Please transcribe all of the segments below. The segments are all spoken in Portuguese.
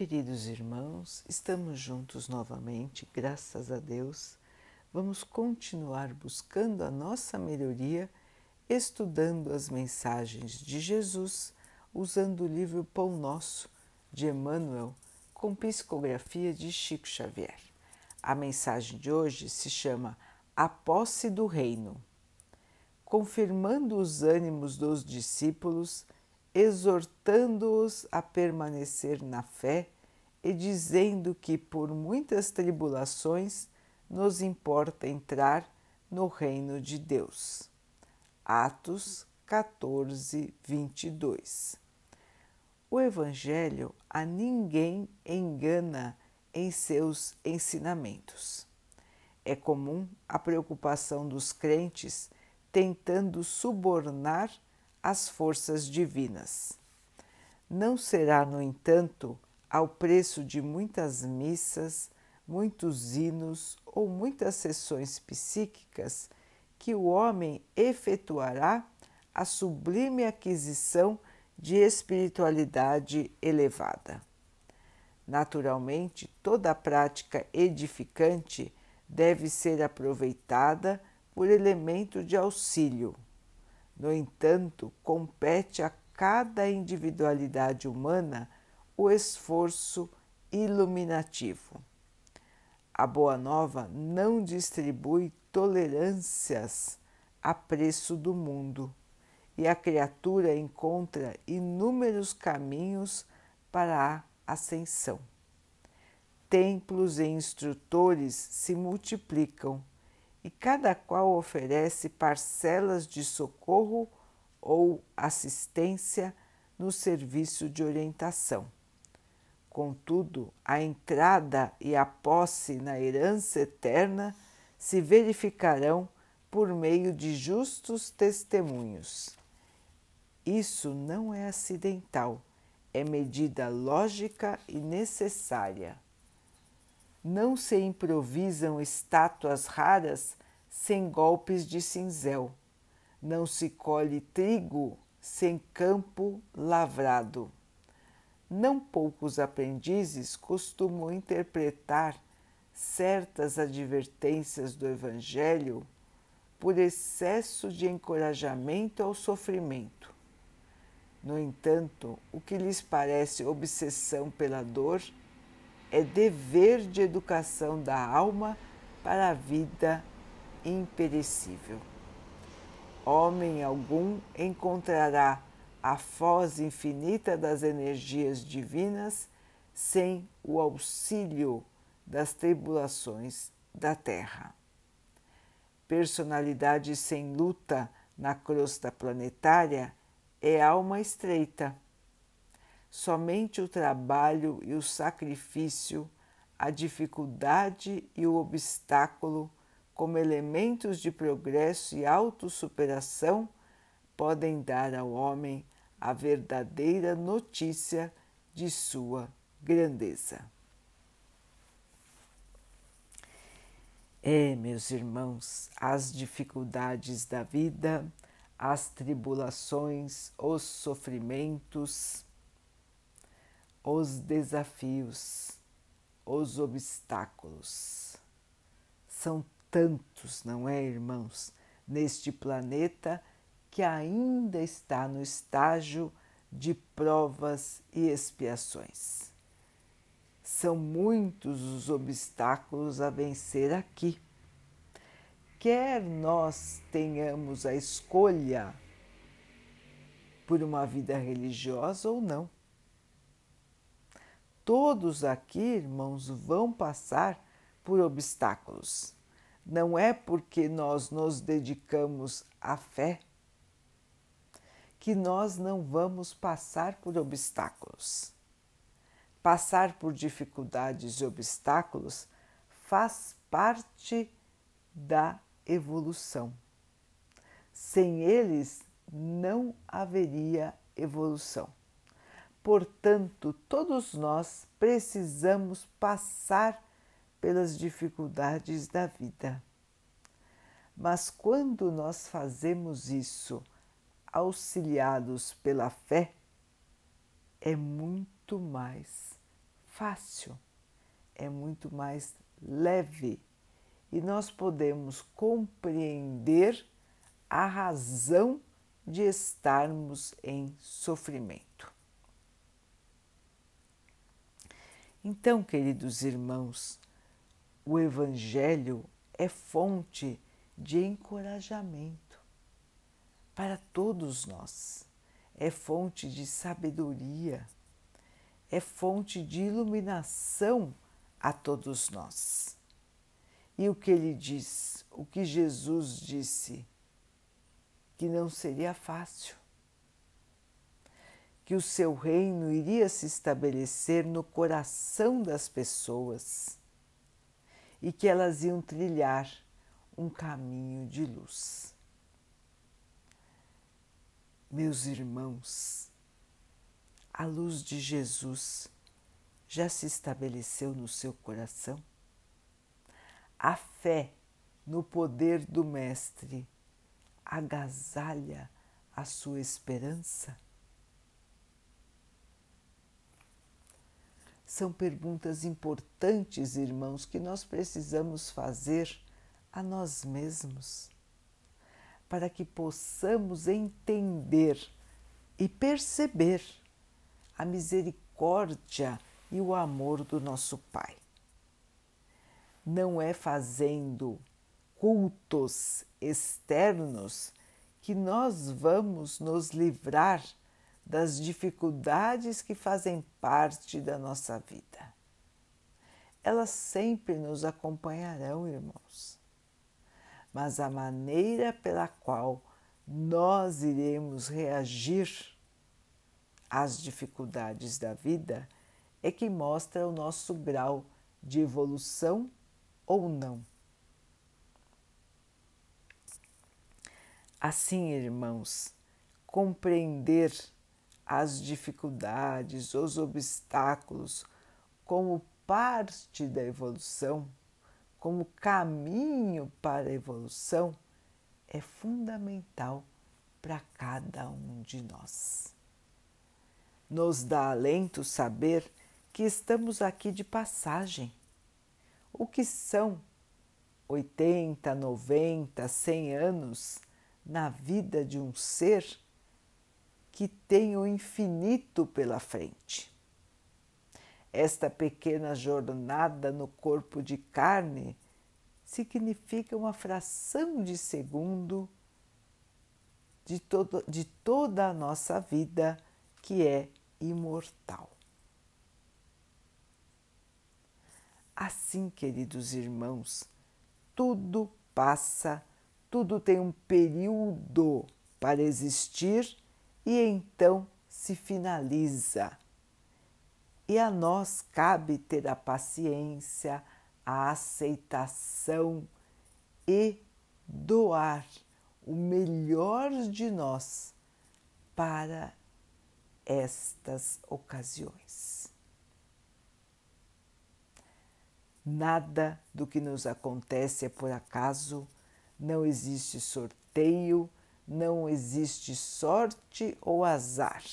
queridos irmãos, estamos juntos novamente, graças a Deus. Vamos continuar buscando a nossa melhoria, estudando as mensagens de Jesus, usando o livro Pão Nosso de Emmanuel, com psicografia de Chico Xavier. A mensagem de hoje se chama A Posse do Reino. Confirmando os ânimos dos discípulos, exortando-os a permanecer na fé e dizendo que por muitas tribulações nos importa entrar no reino de Deus. Atos 14, 22. O Evangelho a ninguém engana em seus ensinamentos. É comum a preocupação dos crentes tentando subornar as forças divinas. Não será, no entanto, ao preço de muitas missas, muitos hinos ou muitas sessões psíquicas que o homem efetuará a sublime aquisição de espiritualidade elevada. Naturalmente, toda prática edificante deve ser aproveitada por elemento de auxílio no entanto, compete a cada individualidade humana o esforço iluminativo. A Boa Nova não distribui tolerâncias a preço do mundo e a criatura encontra inúmeros caminhos para a ascensão. Templos e instrutores se multiplicam e cada qual oferece parcelas de socorro ou assistência no serviço de orientação. Contudo, a entrada e a posse na herança eterna se verificarão por meio de justos testemunhos. Isso não é acidental, é medida lógica e necessária. Não se improvisam estátuas raras sem golpes de cinzel. Não se colhe trigo sem campo lavrado. Não poucos aprendizes costumam interpretar certas advertências do Evangelho por excesso de encorajamento ao sofrimento. No entanto, o que lhes parece obsessão pela dor é dever de educação da alma para a vida imperecível. Homem algum encontrará a foz infinita das energias divinas sem o auxílio das tribulações da terra. Personalidade sem luta na crosta planetária é alma estreita Somente o trabalho e o sacrifício, a dificuldade e o obstáculo, como elementos de progresso e autossuperação, podem dar ao homem a verdadeira notícia de sua grandeza. É, meus irmãos, as dificuldades da vida, as tribulações, os sofrimentos, os desafios, os obstáculos. São tantos, não é, irmãos, neste planeta que ainda está no estágio de provas e expiações. São muitos os obstáculos a vencer aqui. Quer nós tenhamos a escolha por uma vida religiosa ou não Todos aqui, irmãos, vão passar por obstáculos. Não é porque nós nos dedicamos à fé que nós não vamos passar por obstáculos. Passar por dificuldades e obstáculos faz parte da evolução. Sem eles, não haveria evolução. Portanto, todos nós precisamos passar pelas dificuldades da vida. Mas quando nós fazemos isso auxiliados pela fé, é muito mais fácil, é muito mais leve e nós podemos compreender a razão de estarmos em sofrimento. Então, queridos irmãos, o Evangelho é fonte de encorajamento para todos nós, é fonte de sabedoria, é fonte de iluminação a todos nós. E o que ele diz, o que Jesus disse, que não seria fácil, que o seu reino iria se estabelecer no coração das pessoas e que elas iam trilhar um caminho de luz. Meus irmãos, a luz de Jesus já se estabeleceu no seu coração? A fé no poder do Mestre agasalha a sua esperança? São perguntas importantes, irmãos, que nós precisamos fazer a nós mesmos, para que possamos entender e perceber a misericórdia e o amor do nosso Pai. Não é fazendo cultos externos que nós vamos nos livrar das dificuldades que fazem parte da nossa vida. Elas sempre nos acompanharão, irmãos. Mas a maneira pela qual nós iremos reagir às dificuldades da vida é que mostra o nosso grau de evolução ou não. Assim, irmãos, compreender as dificuldades, os obstáculos, como parte da evolução, como caminho para a evolução, é fundamental para cada um de nós. Nos dá alento saber que estamos aqui de passagem. O que são 80, 90, 100 anos na vida de um ser que tem o infinito pela frente. Esta pequena jornada no corpo de carne significa uma fração de segundo de, todo, de toda a nossa vida que é imortal. Assim, queridos irmãos, tudo passa, tudo tem um período para existir e então se finaliza. E a nós cabe ter a paciência, a aceitação e doar o melhor de nós para estas ocasiões. Nada do que nos acontece é por acaso, não existe sorteio, não existe sorte ou azar.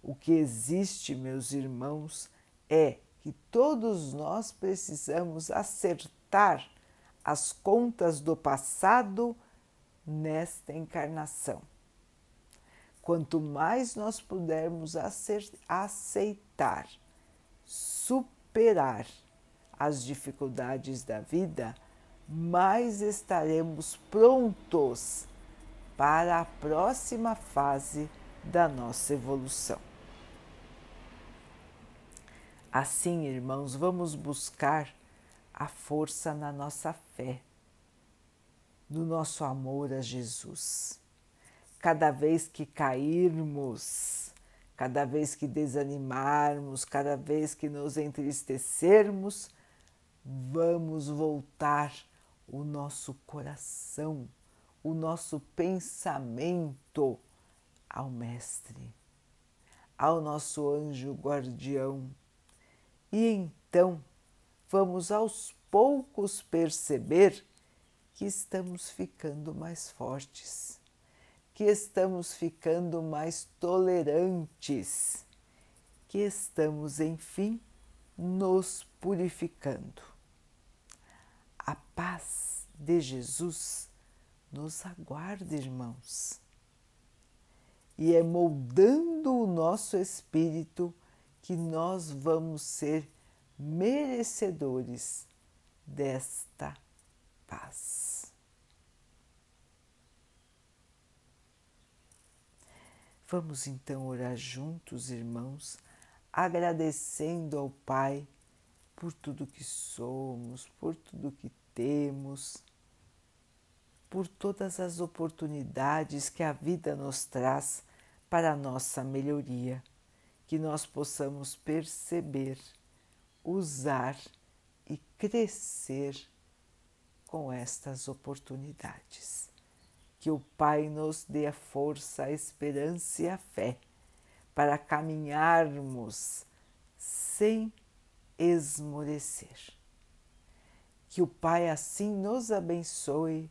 O que existe, meus irmãos, é que todos nós precisamos acertar as contas do passado nesta encarnação. Quanto mais nós pudermos aceitar, superar as dificuldades da vida, mais estaremos prontos para a próxima fase da nossa evolução. Assim, irmãos, vamos buscar a força na nossa fé, no nosso amor a Jesus. Cada vez que cairmos, cada vez que desanimarmos, cada vez que nos entristecermos, vamos voltar o nosso coração o nosso pensamento ao Mestre, ao nosso anjo guardião. E então vamos aos poucos perceber que estamos ficando mais fortes, que estamos ficando mais tolerantes, que estamos, enfim, nos purificando. A paz de Jesus nos aguarda, irmãos. E é moldando o nosso espírito que nós vamos ser merecedores desta paz. Vamos então orar juntos, irmãos, agradecendo ao Pai por tudo que somos, por tudo que temos, por todas as oportunidades que a vida nos traz para a nossa melhoria, que nós possamos perceber, usar e crescer com estas oportunidades. Que o Pai nos dê a força, a esperança e a fé para caminharmos sem esmorecer. Que o Pai assim nos abençoe